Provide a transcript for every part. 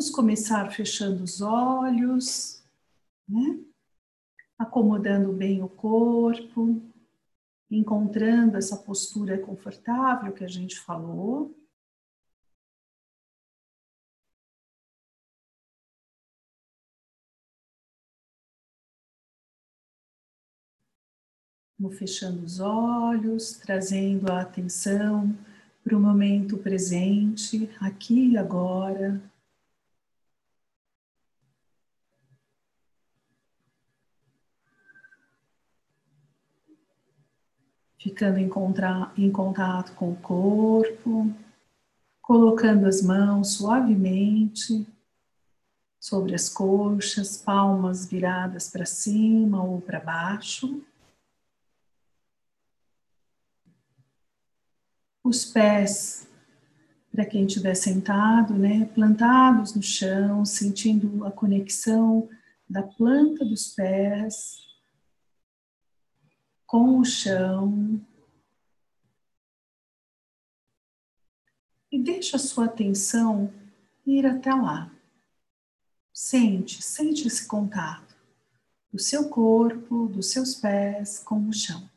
Vamos começar fechando os olhos, né? acomodando bem o corpo, encontrando essa postura confortável que a gente falou. Vou fechando os olhos, trazendo a atenção para o momento presente, aqui e agora. Ficando em, contra, em contato com o corpo, colocando as mãos suavemente sobre as coxas, palmas viradas para cima ou para baixo. os pés, para quem estiver sentado, né, plantados no chão, sentindo a conexão da planta dos pés com o chão. E deixa a sua atenção ir até lá. Sente, sente esse contato do seu corpo, dos seus pés com o chão.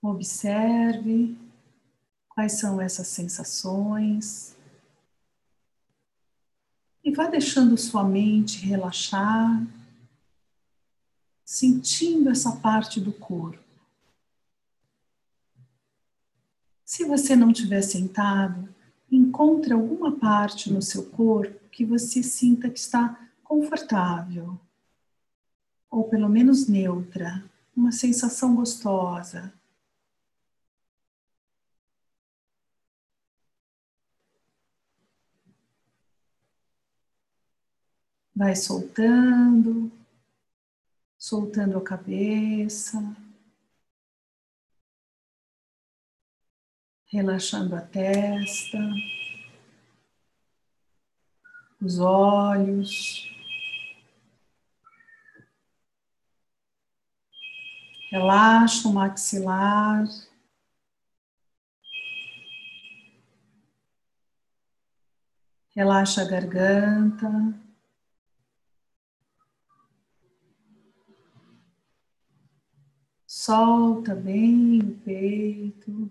Observe quais são essas sensações. E vá deixando sua mente relaxar, sentindo essa parte do corpo. Se você não estiver sentado, encontre alguma parte no seu corpo que você sinta que está confortável, ou pelo menos neutra, uma sensação gostosa. Vai soltando, soltando a cabeça, relaxando a testa, os olhos. Relaxa o maxilar. Relaxa a garganta. Solta bem o peito.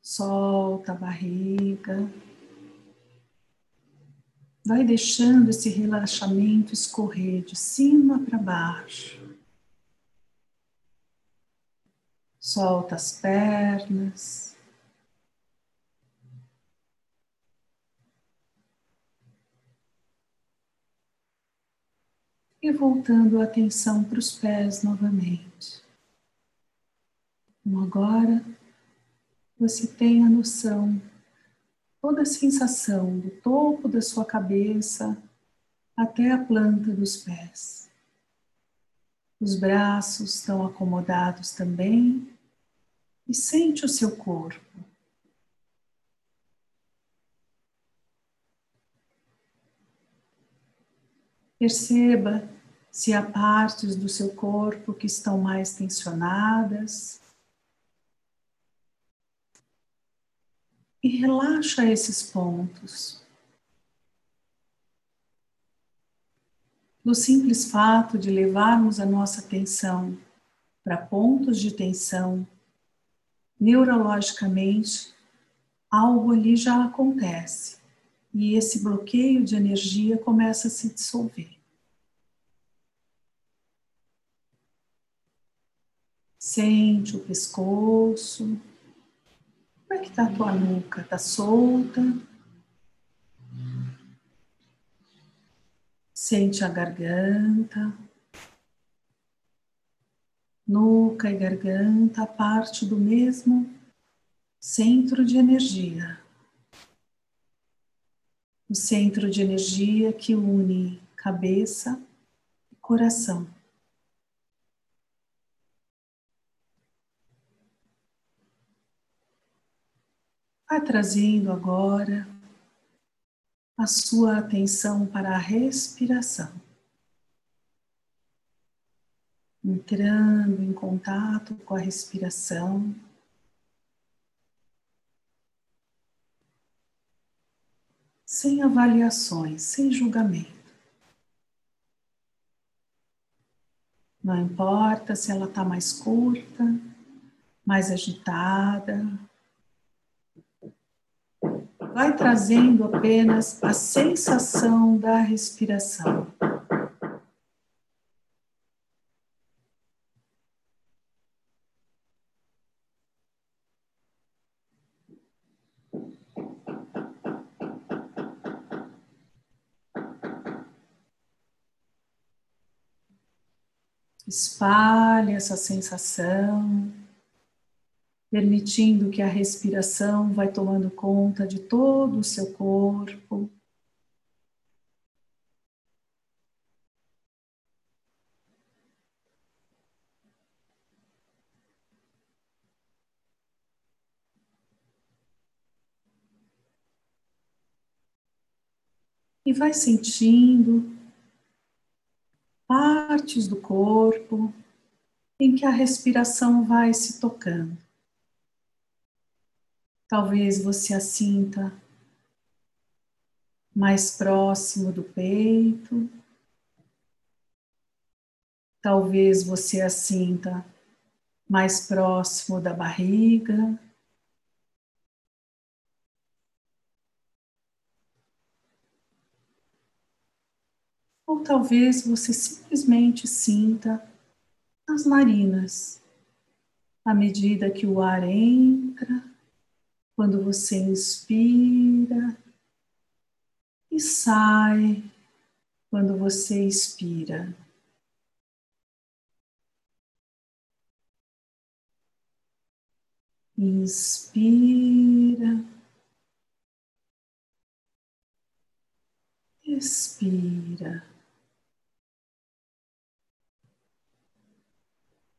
Solta a barriga. Vai deixando esse relaxamento escorrer de cima para baixo. Solta as pernas. E voltando a atenção para os pés novamente. Então agora você tem a noção, toda a sensação do topo da sua cabeça até a planta dos pés. Os braços estão acomodados também e sente o seu corpo. Perceba se há partes do seu corpo que estão mais tensionadas. E relaxa esses pontos. No simples fato de levarmos a nossa atenção para pontos de tensão, neurologicamente, algo ali já acontece e esse bloqueio de energia começa a se dissolver. Sente o pescoço. Como é que está a tua nuca? Está solta? Sente a garganta. Nuca e garganta, parte do mesmo centro de energia o centro de energia que une cabeça e coração. Vai trazendo agora a sua atenção para a respiração. entrando em contato com a respiração. Sem avaliações, sem julgamento. Não importa se ela está mais curta, mais agitada. Vai trazendo apenas a sensação da respiração. Espalhe essa sensação, permitindo que a respiração vai tomando conta de todo o seu corpo. E vai sentindo partes do corpo em que a respiração vai se tocando. Talvez você a sinta mais próximo do peito. Talvez você a sinta mais próximo da barriga. Ou talvez você simplesmente sinta as narinas, à medida que o ar entra, quando você inspira e sai quando você expira. Inspira. Expira.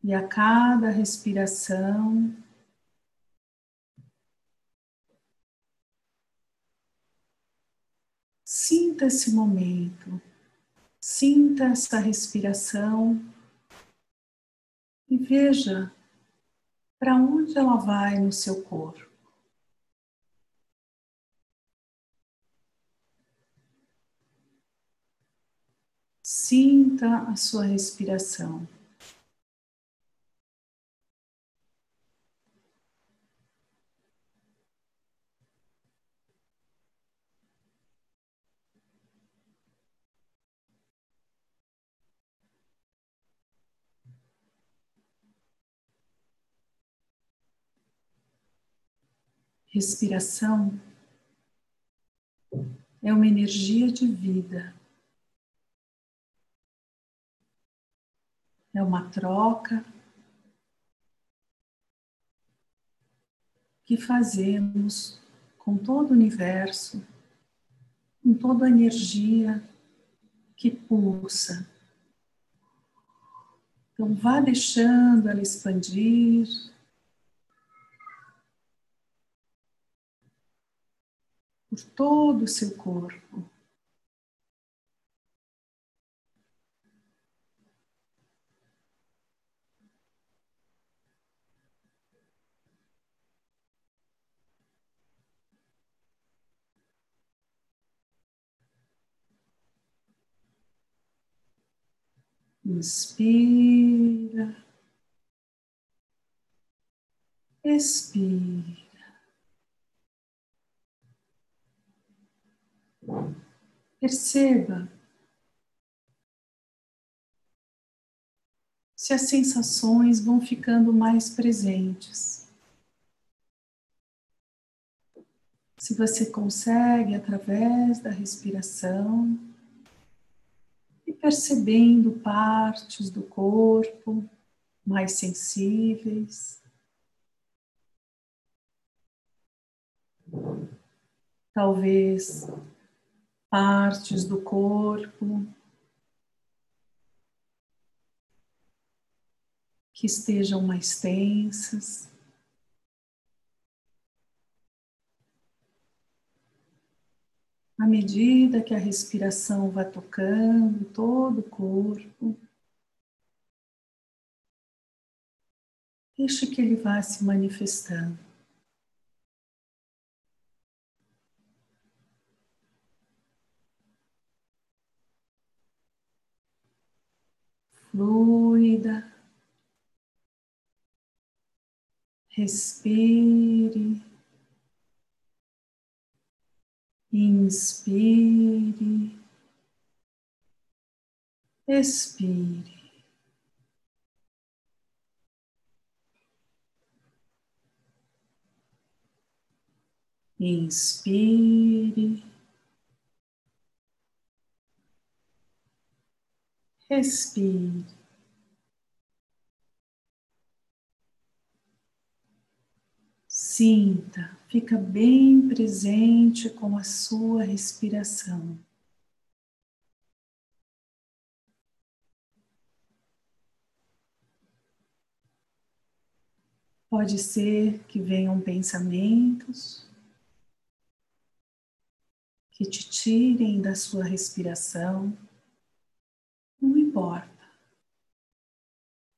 E a cada respiração, sinta esse momento, sinta essa respiração e veja para onde ela vai no seu corpo. Sinta a sua respiração. Respiração é uma energia de vida. É uma troca que fazemos com todo o universo, com toda a energia que pulsa. Então, vá deixando ela expandir por todo o seu corpo. Inspira, expira. Perceba se as sensações vão ficando mais presentes. Se você consegue, através da respiração, e percebendo partes do corpo mais sensíveis. Talvez partes do corpo que estejam mais tensas. À medida que a respiração vai tocando todo o corpo, Deixe que ele vá se manifestando. Fluida. Respire. Inspire. Expire. Inspire. Respire. Sinta, fica bem presente com a sua respiração. Pode ser que venham pensamentos que te tirem da sua respiração, importa.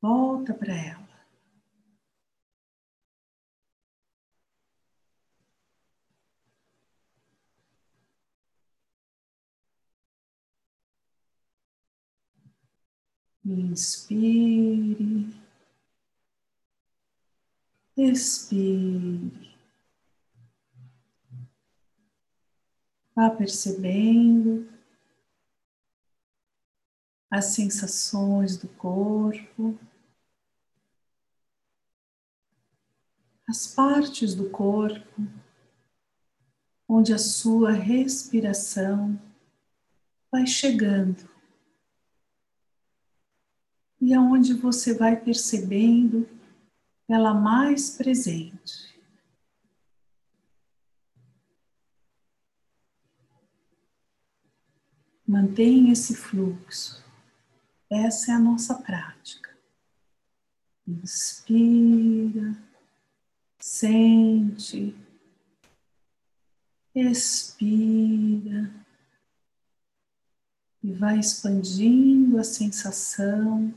Volta para ela. Inspire, expire. Vá percebendo as sensações do corpo, as partes do corpo onde a sua respiração vai chegando e aonde você vai percebendo ela mais presente. Mantenha esse fluxo. Essa é a nossa prática. Inspira, sente, expira e vai expandindo a sensação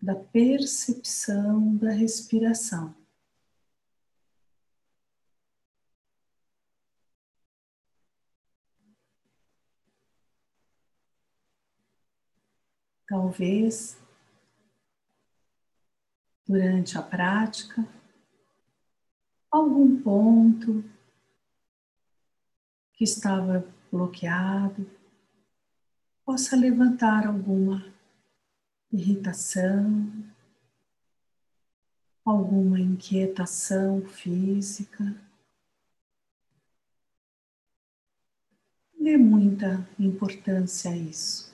da percepção da respiração. Talvez durante a prática, algum ponto que estava bloqueado possa levantar alguma irritação, alguma inquietação física. Dê muita importância a isso.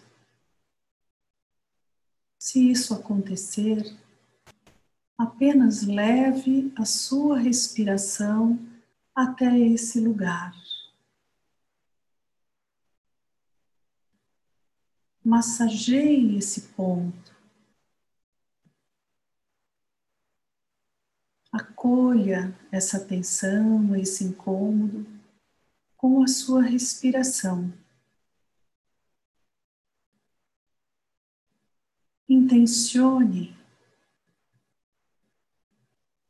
Se isso acontecer, apenas leve a sua respiração até esse lugar. Massageie esse ponto. Acolha essa tensão, esse incômodo com a sua respiração. Intencione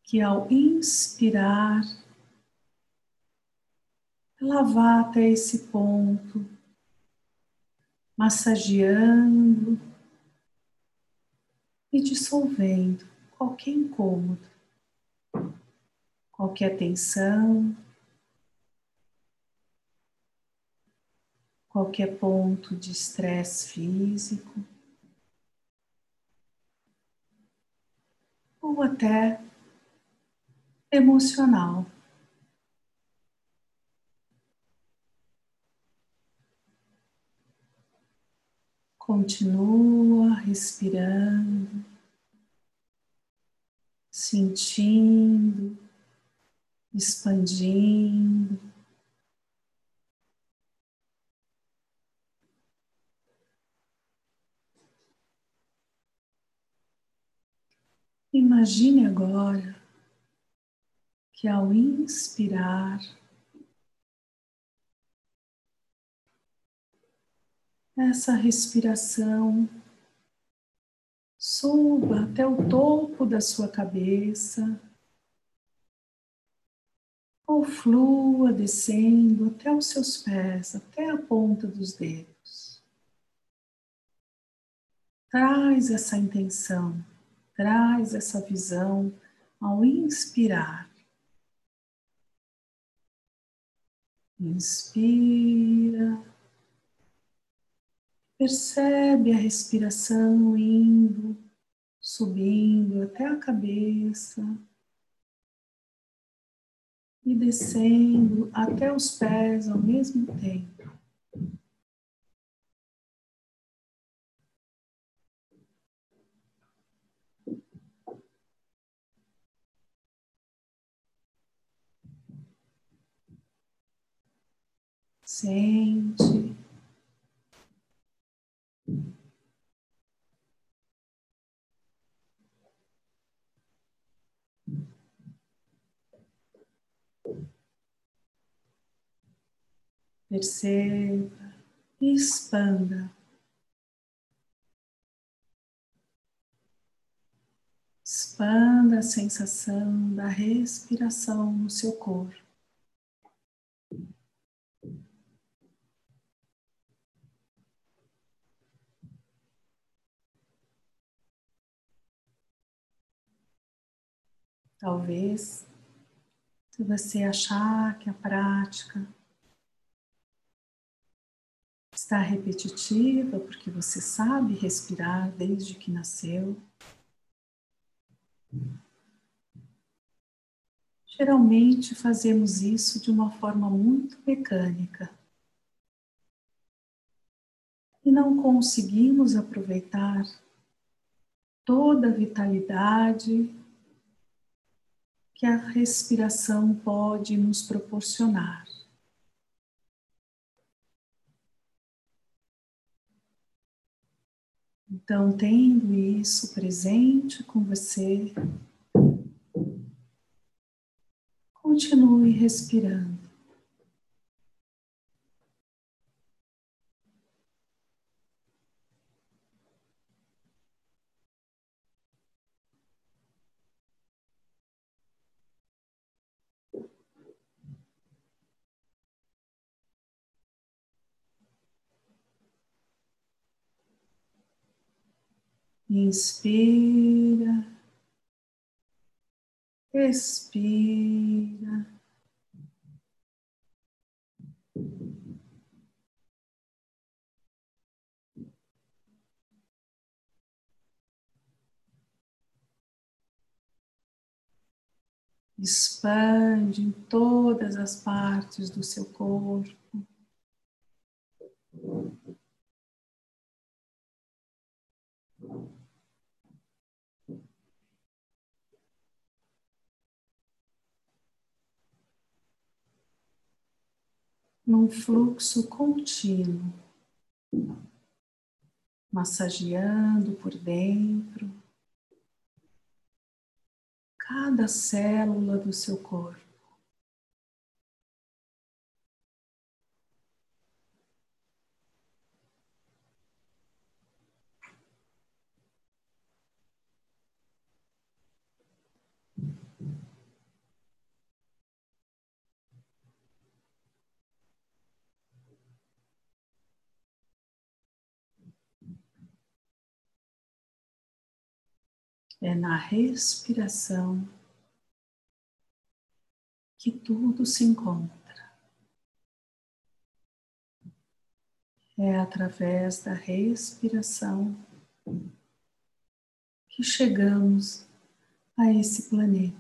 que ao inspirar, ela vá até esse ponto, massageando e dissolvendo qualquer incômodo, qualquer tensão, qualquer ponto de estresse físico. Ou até emocional. Continua respirando, sentindo, expandindo. Imagine agora que ao inspirar, essa respiração Suba até o topo da sua cabeça, ou flua descendo até os seus pés, até a ponta dos dedos. Traz essa intenção, traz essa visão ao inspirar. Inspira. Percebe a respiração indo, subindo até a cabeça e descendo até os pés ao mesmo tempo. Sente. Perceba e expanda. Expanda a sensação da respiração no seu corpo. Talvez, se você achar que a prática está repetitiva, porque você sabe respirar desde que nasceu, geralmente fazemos isso de uma forma muito mecânica. E não conseguimos aproveitar toda a vitalidade que a respiração pode nos proporcionar. Então, tendo isso presente com você, continue respirando. Inspira, expira. Expande em todas as partes do seu corpo. Num fluxo contínuo, massageando por dentro cada célula do seu corpo. É na respiração que tudo se encontra. É através da respiração que chegamos a esse planeta.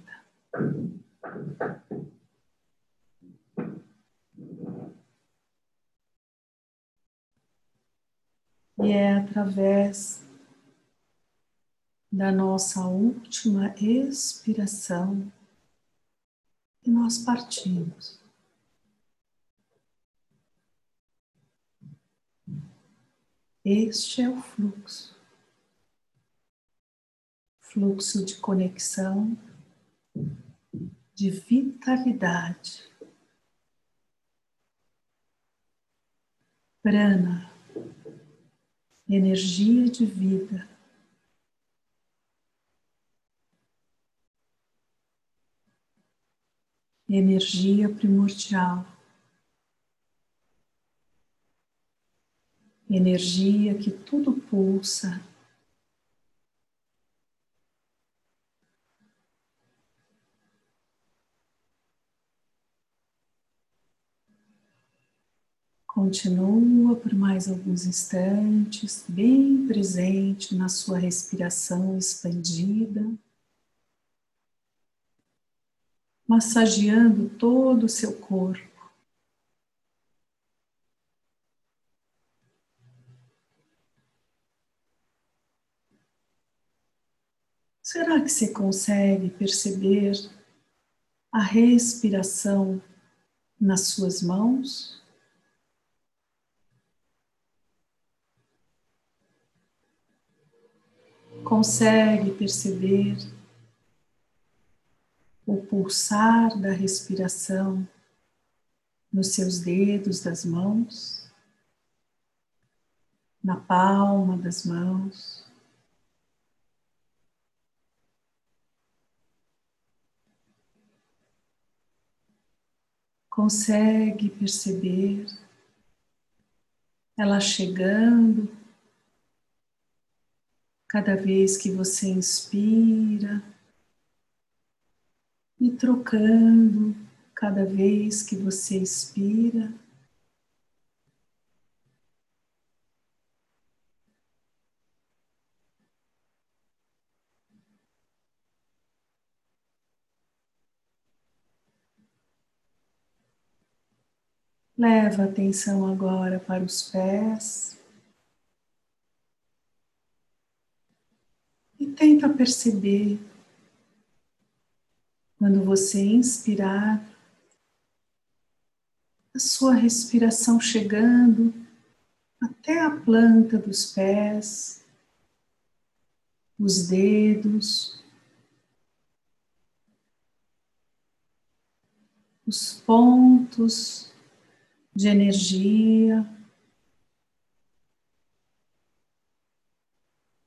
E é através da nossa última expiração e nós partimos. Este é o fluxo fluxo de conexão, de vitalidade. Prana, energia de vida energia primordial, energia que tudo pulsa. Continua por mais alguns instantes, bem presente na sua respiração expandida. Massageando todo o seu corpo. Será que você consegue perceber a respiração nas suas mãos? Consegue perceber o pulsar da respiração nos seus dedos das mãos, na palma das mãos. Consegue perceber ela chegando cada vez que você inspira e trocando cada vez que você expira. Leva atenção agora para os pés. E tenta perceber quando você inspirar, a sua respiração chegando até a planta dos pés, os dedos, os pontos de energia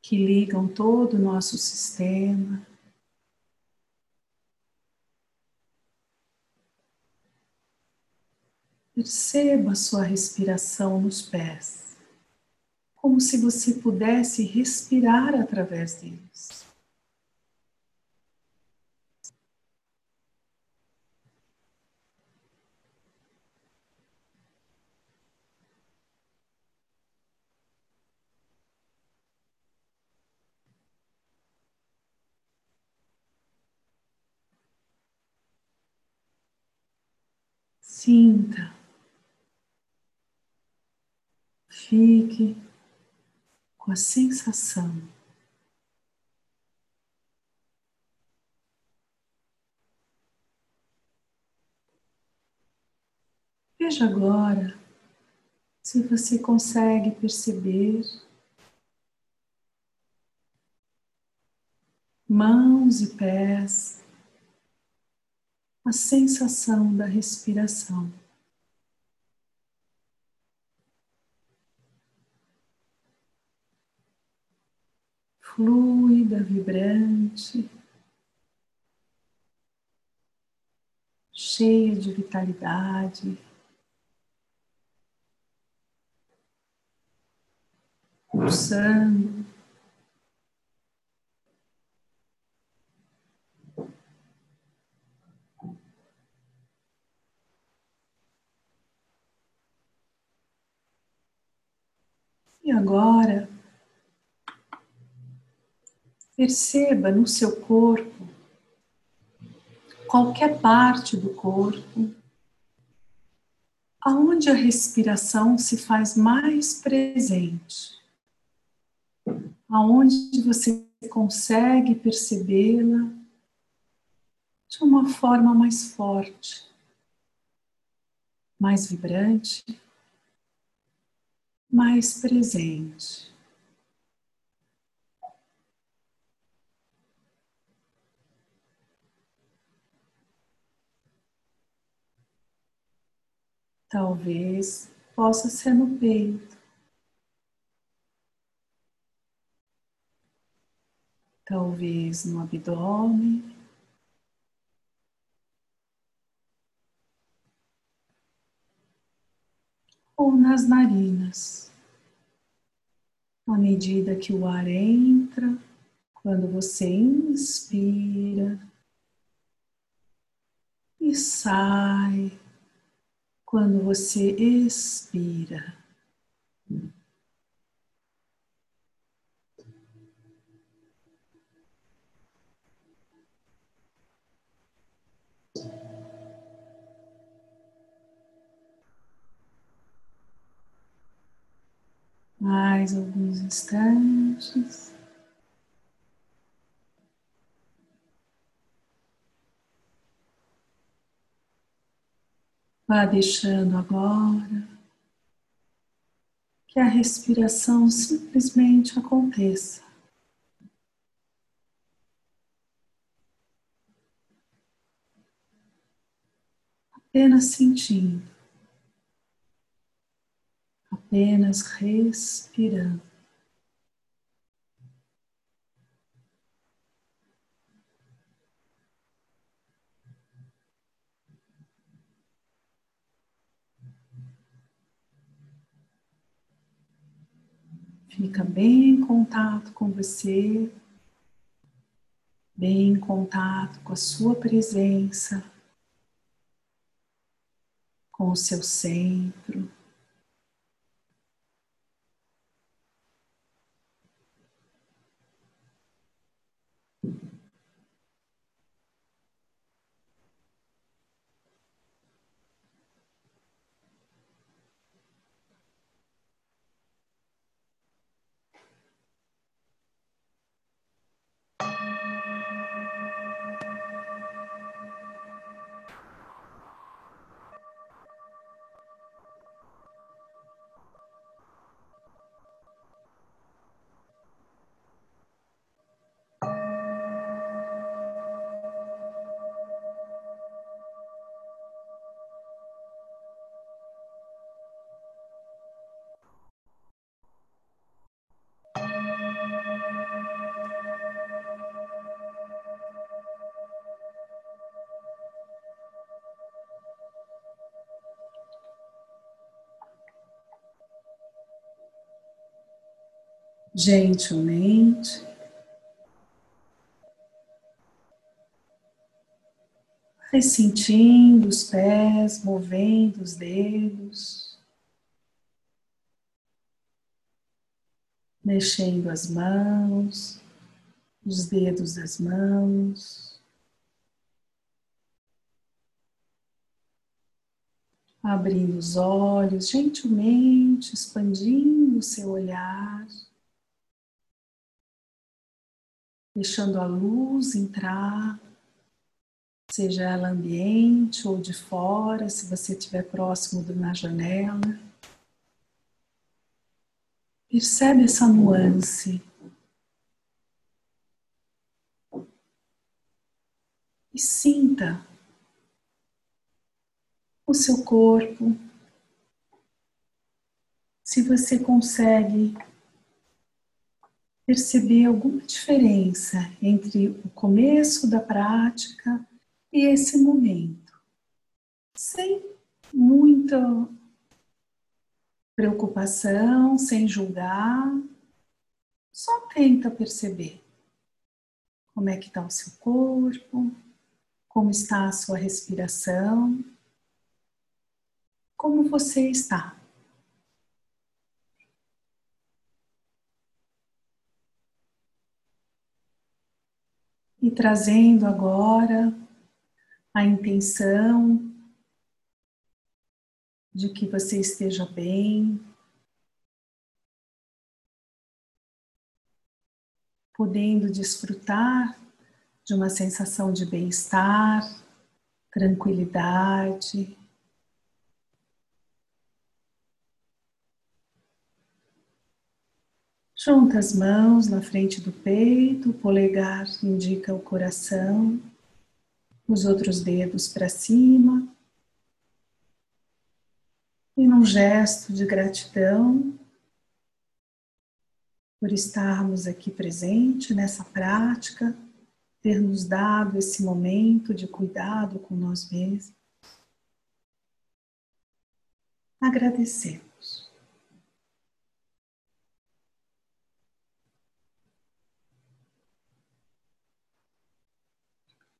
que ligam todo o nosso sistema. Perceba a sua respiração nos pés, como se você pudesse respirar através deles. Sinta Fique com a sensação Veja agora se você consegue perceber mãos e pés, a sensação da respiração. Fluida, vibrante, cheia de vitalidade. Pulsando. E agora Perceba no seu corpo, qualquer parte do corpo, aonde a respiração se faz mais presente, aonde você consegue percebê-la de uma forma mais forte, mais vibrante, mais presente. Talvez possa ser no peito. Talvez no abdômen. Ou nas narinas. À medida que o ar entra, quando você inspira e sai quando você expira. Mais alguns instantes. Vá deixando agora que a respiração simplesmente aconteça. Apenas sentindo apenas respirando. Fica bem em contato com você, bem em contato com a sua presença, com o seu centro. Gentilmente. Ressentindo os pés, movendo os dedos, mexendo as mãos, os dedos das mãos, abrindo os olhos, gentilmente expandindo o seu olhar deixando a luz entrar, seja ela ambiente ou de fora, se você estiver próximo de uma janela. Percebe essa nuance. E sinta o seu corpo. Se você consegue perceber alguma diferença entre o começo da prática e esse momento, sem muita preocupação, sem julgar, só tenta perceber como é que está o seu corpo, como está a sua respiração, como você está. e trazendo agora a intenção de que você esteja bem, podendo desfrutar de uma sensação de bem-estar, tranquilidade, Junta as mãos na frente do peito, o polegar indica o coração, os outros dedos para cima. E num gesto de gratidão por estarmos aqui presente nessa prática, ter nos dado esse momento de cuidado com nós mesmos. agradecer.